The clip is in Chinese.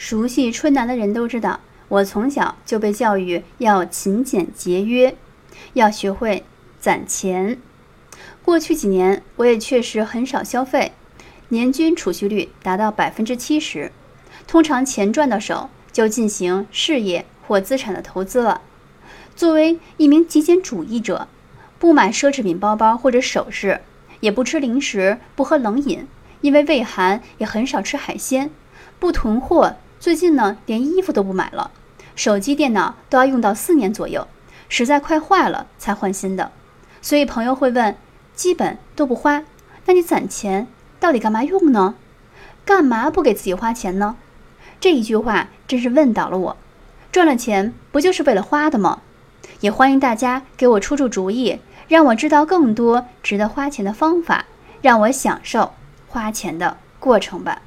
熟悉春南的人都知道，我从小就被教育要勤俭节约，要学会攒钱。过去几年，我也确实很少消费，年均储蓄率达到百分之七十。通常钱赚到手，就进行事业或资产的投资了。作为一名极简主义者，不买奢侈品包包或者首饰，也不吃零食，不喝冷饮，因为胃寒，也很少吃海鲜，不囤货。最近呢，连衣服都不买了，手机、电脑都要用到四年左右，实在快坏了才换新的。所以朋友会问，基本都不花，那你攒钱到底干嘛用呢？干嘛不给自己花钱呢？这一句话真是问倒了我。赚了钱不就是为了花的吗？也欢迎大家给我出出主意，让我知道更多值得花钱的方法，让我享受花钱的过程吧。